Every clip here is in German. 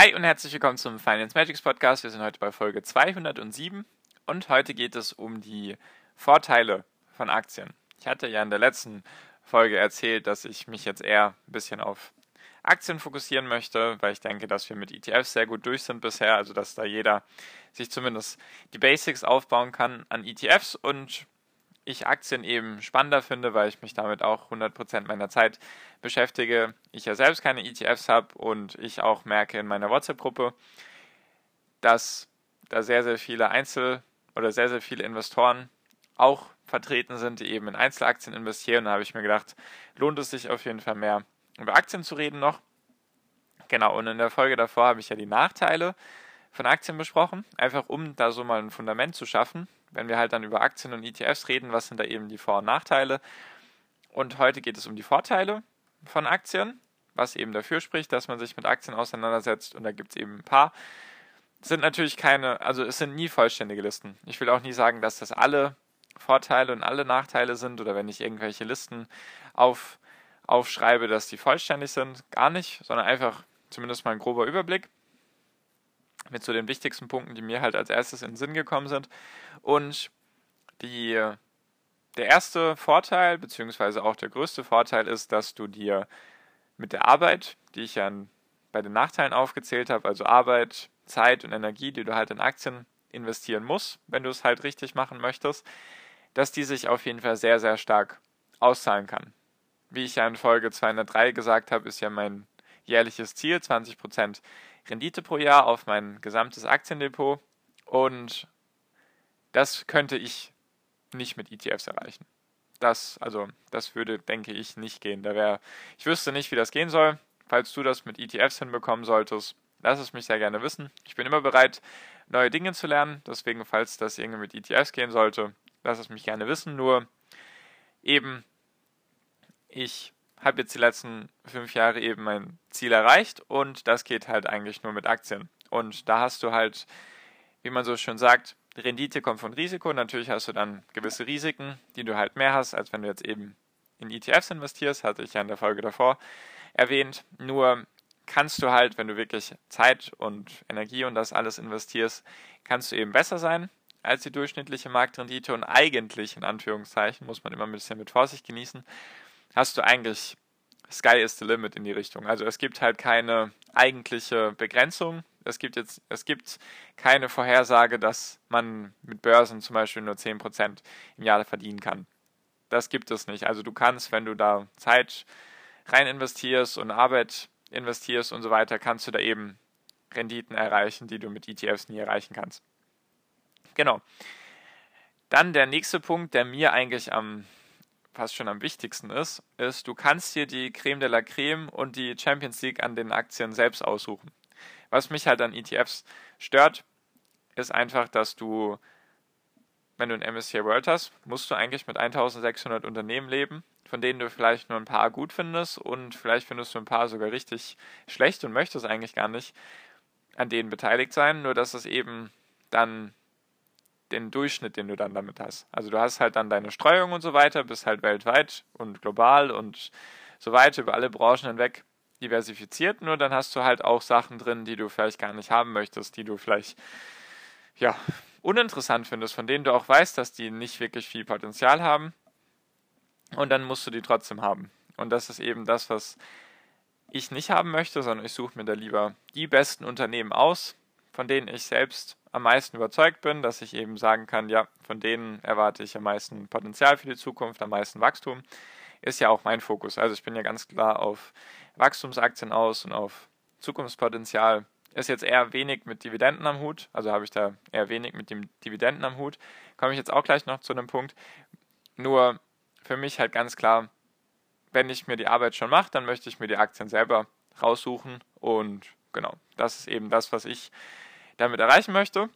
Hi und herzlich willkommen zum Finance Magics Podcast. Wir sind heute bei Folge 207 und heute geht es um die Vorteile von Aktien. Ich hatte ja in der letzten Folge erzählt, dass ich mich jetzt eher ein bisschen auf Aktien fokussieren möchte, weil ich denke, dass wir mit ETFs sehr gut durch sind bisher, also dass da jeder sich zumindest die Basics aufbauen kann an ETFs und ich Aktien eben spannender finde, weil ich mich damit auch 100% meiner Zeit beschäftige. Ich ja selbst keine ETFs habe und ich auch merke in meiner WhatsApp-Gruppe, dass da sehr, sehr viele Einzel- oder sehr, sehr viele Investoren auch vertreten sind, die eben in Einzelaktien investieren. Da habe ich mir gedacht, lohnt es sich auf jeden Fall mehr über Aktien zu reden noch. Genau, und in der Folge davor habe ich ja die Nachteile von Aktien besprochen, einfach um da so mal ein Fundament zu schaffen, wenn wir halt dann über Aktien und ETFs reden, was sind da eben die Vor- und Nachteile? Und heute geht es um die Vorteile von Aktien, was eben dafür spricht, dass man sich mit Aktien auseinandersetzt. Und da gibt es eben ein paar. Es sind natürlich keine, also es sind nie vollständige Listen. Ich will auch nie sagen, dass das alle Vorteile und alle Nachteile sind oder wenn ich irgendwelche Listen auf, aufschreibe, dass die vollständig sind. Gar nicht, sondern einfach zumindest mal ein grober Überblick mit so den wichtigsten Punkten, die mir halt als erstes in den Sinn gekommen sind. Und die, der erste Vorteil, beziehungsweise auch der größte Vorteil ist, dass du dir mit der Arbeit, die ich ja bei den Nachteilen aufgezählt habe, also Arbeit, Zeit und Energie, die du halt in Aktien investieren musst, wenn du es halt richtig machen möchtest, dass die sich auf jeden Fall sehr, sehr stark auszahlen kann. Wie ich ja in Folge 203 gesagt habe, ist ja mein jährliches Ziel 20% Rendite pro Jahr auf mein gesamtes Aktiendepot und das könnte ich nicht mit ETFs erreichen. Das, also, das würde, denke ich, nicht gehen. Da wäre, ich wüsste nicht, wie das gehen soll. Falls du das mit ETFs hinbekommen solltest, lass es mich sehr gerne wissen. Ich bin immer bereit, neue Dinge zu lernen. Deswegen, falls das irgendwie mit ETFs gehen sollte, lass es mich gerne wissen. Nur eben, ich habe jetzt die letzten fünf Jahre eben mein Ziel erreicht und das geht halt eigentlich nur mit Aktien. Und da hast du halt, wie man so schön sagt, Rendite kommt von Risiko. Natürlich hast du dann gewisse Risiken, die du halt mehr hast, als wenn du jetzt eben in ETFs investierst, hatte ich ja in der Folge davor erwähnt. Nur kannst du halt, wenn du wirklich Zeit und Energie und das alles investierst, kannst du eben besser sein als die durchschnittliche Marktrendite und eigentlich, in Anführungszeichen, muss man immer ein bisschen mit Vorsicht genießen, hast du eigentlich Sky is the limit in die Richtung. Also es gibt halt keine eigentliche Begrenzung. Es gibt jetzt, es gibt keine Vorhersage, dass man mit Börsen zum Beispiel nur 10% im Jahr verdienen kann. Das gibt es nicht. Also du kannst, wenn du da Zeit rein investierst und Arbeit investierst und so weiter, kannst du da eben Renditen erreichen, die du mit ETFs nie erreichen kannst. Genau. Dann der nächste Punkt, der mir eigentlich am fast schon am wichtigsten ist, ist, du kannst dir die Creme de la Creme und die Champions League an den Aktien selbst aussuchen. Was mich halt an ETFs stört, ist einfach, dass du, wenn du ein MSCI World hast, musst du eigentlich mit 1600 Unternehmen leben, von denen du vielleicht nur ein paar gut findest und vielleicht findest du ein paar sogar richtig schlecht und möchtest eigentlich gar nicht an denen beteiligt sein, nur dass es eben dann den Durchschnitt, den du dann damit hast. Also du hast halt dann deine Streuung und so weiter, bist halt weltweit und global und so weiter über alle Branchen hinweg diversifiziert, nur dann hast du halt auch Sachen drin, die du vielleicht gar nicht haben möchtest, die du vielleicht ja uninteressant findest, von denen du auch weißt, dass die nicht wirklich viel Potenzial haben und dann musst du die trotzdem haben. Und das ist eben das, was ich nicht haben möchte, sondern ich suche mir da lieber die besten Unternehmen aus, von denen ich selbst am meisten überzeugt bin, dass ich eben sagen kann, ja, von denen erwarte ich am meisten Potenzial für die Zukunft, am meisten Wachstum, ist ja auch mein Fokus. Also ich bin ja ganz klar auf Wachstumsaktien aus und auf Zukunftspotenzial. Ist jetzt eher wenig mit Dividenden am Hut, also habe ich da eher wenig mit dem Dividenden am Hut. Komme ich jetzt auch gleich noch zu einem Punkt. Nur für mich halt ganz klar, wenn ich mir die Arbeit schon mache, dann möchte ich mir die Aktien selber raussuchen und Genau, das ist eben das, was ich damit erreichen möchte,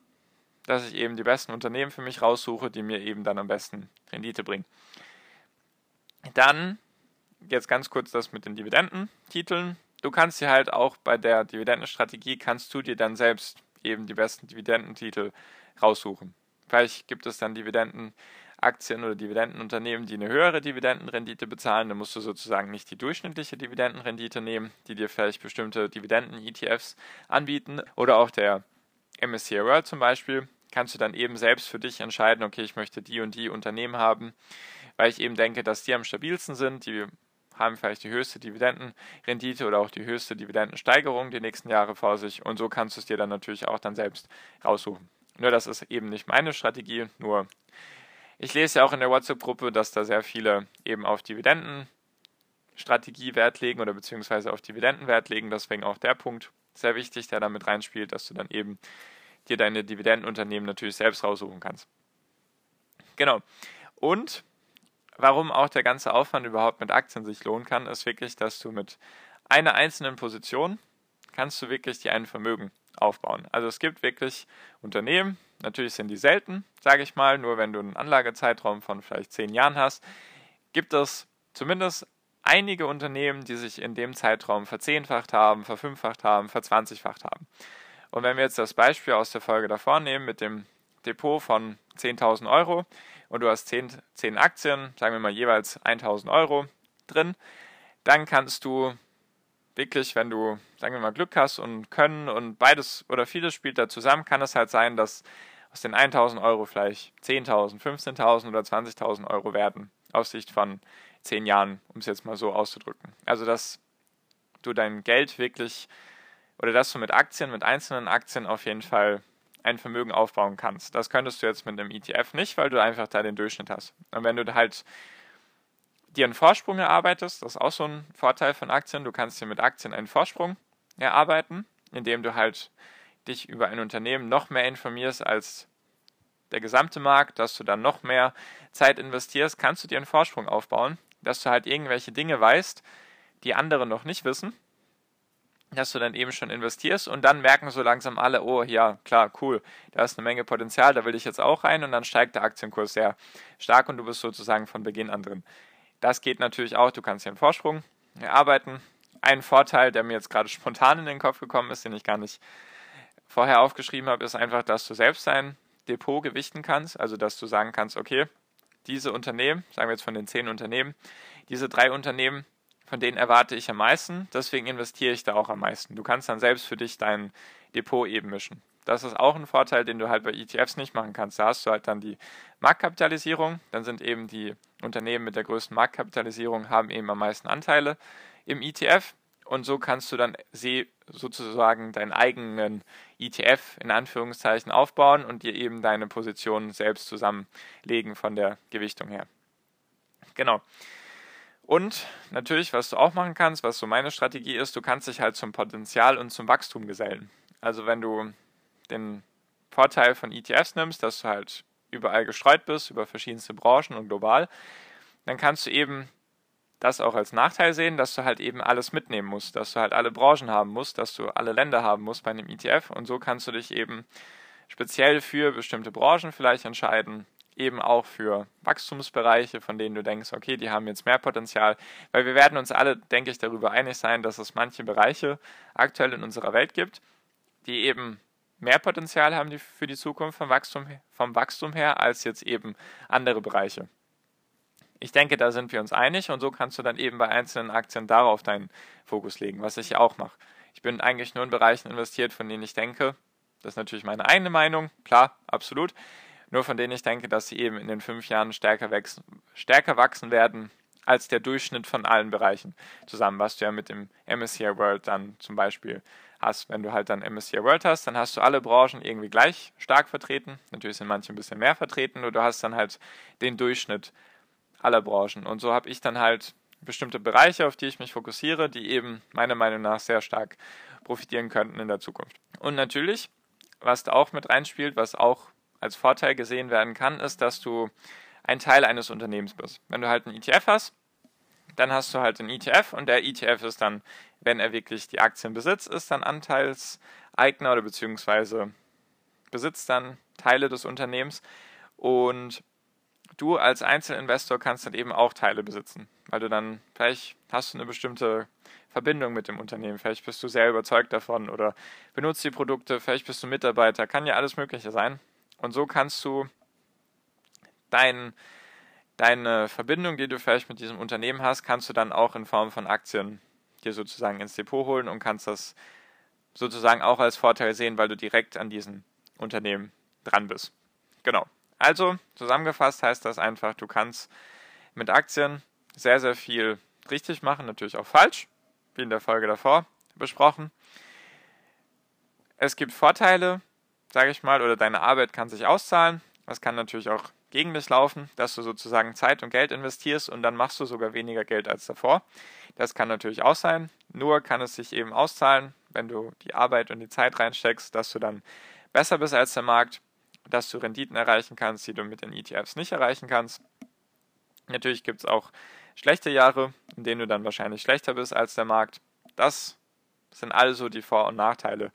dass ich eben die besten Unternehmen für mich raussuche, die mir eben dann am besten Rendite bringen. Dann jetzt ganz kurz das mit den Dividendentiteln. Du kannst dir halt auch bei der Dividendenstrategie kannst du dir dann selbst eben die besten Dividendentitel raussuchen. Vielleicht gibt es dann Dividendenaktien oder Dividendenunternehmen, die eine höhere Dividendenrendite bezahlen. Dann musst du sozusagen nicht die durchschnittliche Dividendenrendite nehmen, die dir vielleicht bestimmte Dividenden-ETFs anbieten. Oder auch der MSCI World zum Beispiel, kannst du dann eben selbst für dich entscheiden, okay, ich möchte die und die Unternehmen haben, weil ich eben denke, dass die am stabilsten sind, die haben vielleicht die höchste Dividendenrendite oder auch die höchste Dividendensteigerung die nächsten Jahre vor sich und so kannst du es dir dann natürlich auch dann selbst raussuchen. Nur das ist eben nicht meine Strategie, nur ich lese ja auch in der WhatsApp-Gruppe, dass da sehr viele eben auf Dividendenstrategie Wert legen oder beziehungsweise auf Dividenden Wert legen, deswegen auch der Punkt sehr wichtig, der damit reinspielt, dass du dann eben dir deine Dividendenunternehmen natürlich selbst raussuchen kannst. Genau. Und warum auch der ganze Aufwand überhaupt mit Aktien sich lohnen kann, ist wirklich, dass du mit einer einzelnen Position kannst du wirklich dir ein Vermögen aufbauen. Also es gibt wirklich Unternehmen, natürlich sind die selten, sage ich mal, nur wenn du einen Anlagezeitraum von vielleicht zehn Jahren hast, gibt es zumindest einige Unternehmen, die sich in dem Zeitraum verzehnfacht haben, verfünffacht haben, verzwanzigfacht haben. Und wenn wir jetzt das Beispiel aus der Folge davor nehmen mit dem Depot von 10.000 Euro und du hast 10, 10 Aktien, sagen wir mal jeweils 1.000 Euro drin, dann kannst du wirklich, wenn du, sagen wir mal, Glück hast und Können und beides oder vieles spielt da zusammen, kann es halt sein, dass aus den 1.000 Euro vielleicht 10.000, 15.000 oder 20.000 Euro werden, aus Sicht von 10 Jahren, um es jetzt mal so auszudrücken. Also, dass du dein Geld wirklich oder dass du mit Aktien, mit einzelnen Aktien auf jeden Fall ein Vermögen aufbauen kannst. Das könntest du jetzt mit einem ETF nicht, weil du einfach da den Durchschnitt hast. Und wenn du halt dir einen Vorsprung erarbeitest, das ist auch so ein Vorteil von Aktien, du kannst dir mit Aktien einen Vorsprung erarbeiten, indem du halt dich über ein Unternehmen noch mehr informierst als der gesamte Markt, dass du dann noch mehr Zeit investierst, kannst du dir einen Vorsprung aufbauen, dass du halt irgendwelche Dinge weißt, die andere noch nicht wissen dass du dann eben schon investierst und dann merken so langsam alle, oh ja, klar, cool, da ist eine Menge Potenzial, da will ich jetzt auch rein und dann steigt der Aktienkurs sehr stark und du bist sozusagen von Beginn an drin. Das geht natürlich auch, du kannst hier einen Vorsprung erarbeiten. Ein Vorteil, der mir jetzt gerade spontan in den Kopf gekommen ist, den ich gar nicht vorher aufgeschrieben habe, ist einfach, dass du selbst dein Depot gewichten kannst, also dass du sagen kannst, okay, diese Unternehmen, sagen wir jetzt von den zehn Unternehmen, diese drei Unternehmen von denen erwarte ich am meisten, deswegen investiere ich da auch am meisten. Du kannst dann selbst für dich dein Depot eben mischen. Das ist auch ein Vorteil, den du halt bei ETFs nicht machen kannst. Da hast du halt dann die Marktkapitalisierung, dann sind eben die Unternehmen mit der größten Marktkapitalisierung haben eben am meisten Anteile im ETF und so kannst du dann sozusagen deinen eigenen ETF in Anführungszeichen aufbauen und dir eben deine Position selbst zusammenlegen von der Gewichtung her. Genau. Und natürlich, was du auch machen kannst, was so meine Strategie ist, du kannst dich halt zum Potenzial und zum Wachstum gesellen. Also wenn du den Vorteil von ETFs nimmst, dass du halt überall gestreut bist, über verschiedenste Branchen und global, dann kannst du eben das auch als Nachteil sehen, dass du halt eben alles mitnehmen musst, dass du halt alle Branchen haben musst, dass du alle Länder haben musst bei einem ETF und so kannst du dich eben speziell für bestimmte Branchen vielleicht entscheiden eben auch für Wachstumsbereiche, von denen du denkst, okay, die haben jetzt mehr Potenzial, weil wir werden uns alle, denke ich, darüber einig sein, dass es manche Bereiche aktuell in unserer Welt gibt, die eben mehr Potenzial haben für die Zukunft vom Wachstum, vom Wachstum her als jetzt eben andere Bereiche. Ich denke, da sind wir uns einig und so kannst du dann eben bei einzelnen Aktien darauf deinen Fokus legen, was ich auch mache. Ich bin eigentlich nur in Bereichen investiert, von denen ich denke, das ist natürlich meine eigene Meinung, klar, absolut, nur von denen ich denke, dass sie eben in den fünf Jahren stärker, wachsen, stärker wachsen werden als der Durchschnitt von allen Bereichen zusammen, was du ja mit dem MSCI World dann zum Beispiel hast. Wenn du halt dann MSCI World hast, dann hast du alle Branchen irgendwie gleich stark vertreten. Natürlich sind manche ein bisschen mehr vertreten, nur du hast dann halt den Durchschnitt aller Branchen. Und so habe ich dann halt bestimmte Bereiche, auf die ich mich fokussiere, die eben meiner Meinung nach sehr stark profitieren könnten in der Zukunft. Und natürlich, was da auch mit reinspielt, was auch als Vorteil gesehen werden kann, ist, dass du ein Teil eines Unternehmens bist. Wenn du halt einen ETF hast, dann hast du halt einen ETF und der ETF ist dann, wenn er wirklich die Aktien besitzt, ist dann Anteilseigner oder beziehungsweise besitzt dann Teile des Unternehmens und du als Einzelinvestor kannst dann eben auch Teile besitzen, weil du dann vielleicht hast du eine bestimmte Verbindung mit dem Unternehmen, vielleicht bist du sehr überzeugt davon oder benutzt die Produkte, vielleicht bist du Mitarbeiter, kann ja alles Mögliche sein. Und so kannst du dein, deine Verbindung, die du vielleicht mit diesem Unternehmen hast, kannst du dann auch in Form von Aktien dir sozusagen ins Depot holen und kannst das sozusagen auch als Vorteil sehen, weil du direkt an diesem Unternehmen dran bist. Genau. Also, zusammengefasst heißt das einfach, du kannst mit Aktien sehr, sehr viel richtig machen, natürlich auch falsch, wie in der Folge davor besprochen. Es gibt Vorteile, sage ich mal, oder deine Arbeit kann sich auszahlen. Das kann natürlich auch gegen dich laufen, dass du sozusagen Zeit und Geld investierst und dann machst du sogar weniger Geld als davor. Das kann natürlich auch sein. Nur kann es sich eben auszahlen, wenn du die Arbeit und die Zeit reinsteckst, dass du dann besser bist als der Markt dass du Renditen erreichen kannst, die du mit den ETFs nicht erreichen kannst. Natürlich gibt es auch schlechte Jahre, in denen du dann wahrscheinlich schlechter bist als der Markt. Das sind also die Vor- und Nachteile,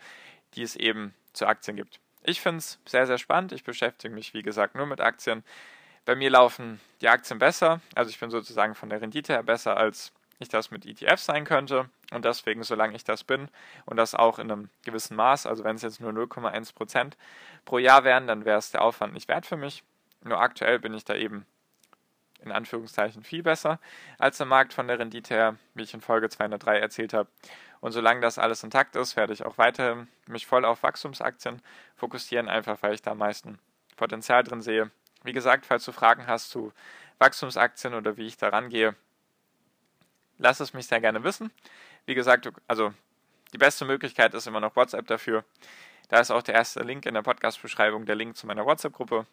die es eben zu Aktien gibt. Ich finde es sehr, sehr spannend. Ich beschäftige mich, wie gesagt, nur mit Aktien. Bei mir laufen die Aktien besser. Also ich bin sozusagen von der Rendite her besser als ich das mit ETFs sein könnte. Und deswegen, solange ich das bin und das auch in einem gewissen Maß, also wenn es jetzt nur 0,1% pro Jahr wären, dann wäre es der Aufwand nicht wert für mich. Nur aktuell bin ich da eben in Anführungszeichen viel besser als der Markt von der Rendite her, wie ich in Folge 203 erzählt habe. Und solange das alles intakt ist, werde ich auch weiterhin mich voll auf Wachstumsaktien fokussieren, einfach weil ich da am meisten Potenzial drin sehe. Wie gesagt, falls du Fragen hast zu Wachstumsaktien oder wie ich da rangehe, lass es mich sehr gerne wissen. Wie gesagt, also die beste Möglichkeit ist immer noch WhatsApp dafür. Da ist auch der erste Link in der Podcast-Beschreibung, der Link zu meiner WhatsApp-Gruppe.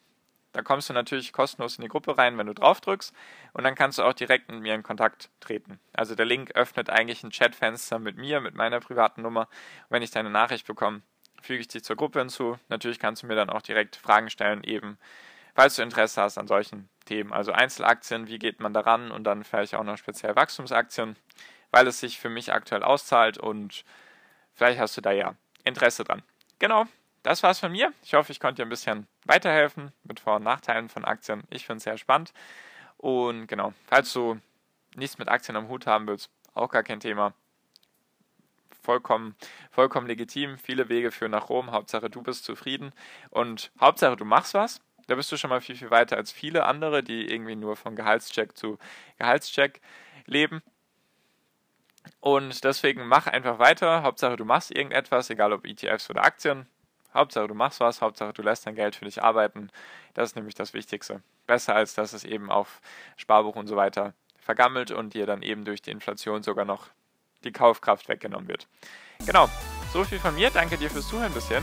Da kommst du natürlich kostenlos in die Gruppe rein, wenn du drauf drückst. Und dann kannst du auch direkt mit mir in Kontakt treten. Also der Link öffnet eigentlich ein Chatfenster mit mir, mit meiner privaten Nummer. Und wenn ich deine Nachricht bekomme, füge ich dich zur Gruppe hinzu. Natürlich kannst du mir dann auch direkt Fragen stellen, eben falls du Interesse hast an solchen Themen. Also Einzelaktien, wie geht man daran und dann vielleicht auch noch speziell Wachstumsaktien, weil es sich für mich aktuell auszahlt und vielleicht hast du da ja Interesse dran. Genau, das war's von mir. Ich hoffe, ich konnte dir ein bisschen weiterhelfen mit Vor- und Nachteilen von Aktien. Ich finde es sehr spannend. Und genau, falls du nichts mit Aktien am Hut haben willst, auch gar kein Thema. Vollkommen, vollkommen legitim. Viele Wege führen nach Rom. Hauptsache, du bist zufrieden. Und Hauptsache, du machst was. Da bist du schon mal viel, viel weiter als viele andere, die irgendwie nur von Gehaltscheck zu Gehaltscheck leben. Und deswegen mach einfach weiter. Hauptsache, du machst irgendetwas, egal ob ETFs oder Aktien. Hauptsache, du machst was. Hauptsache, du lässt dein Geld für dich arbeiten. Das ist nämlich das Wichtigste. Besser als dass es eben auf Sparbuch und so weiter vergammelt und dir dann eben durch die Inflation sogar noch die Kaufkraft weggenommen wird. Genau. So viel von mir. Danke dir fürs Zuhören bisher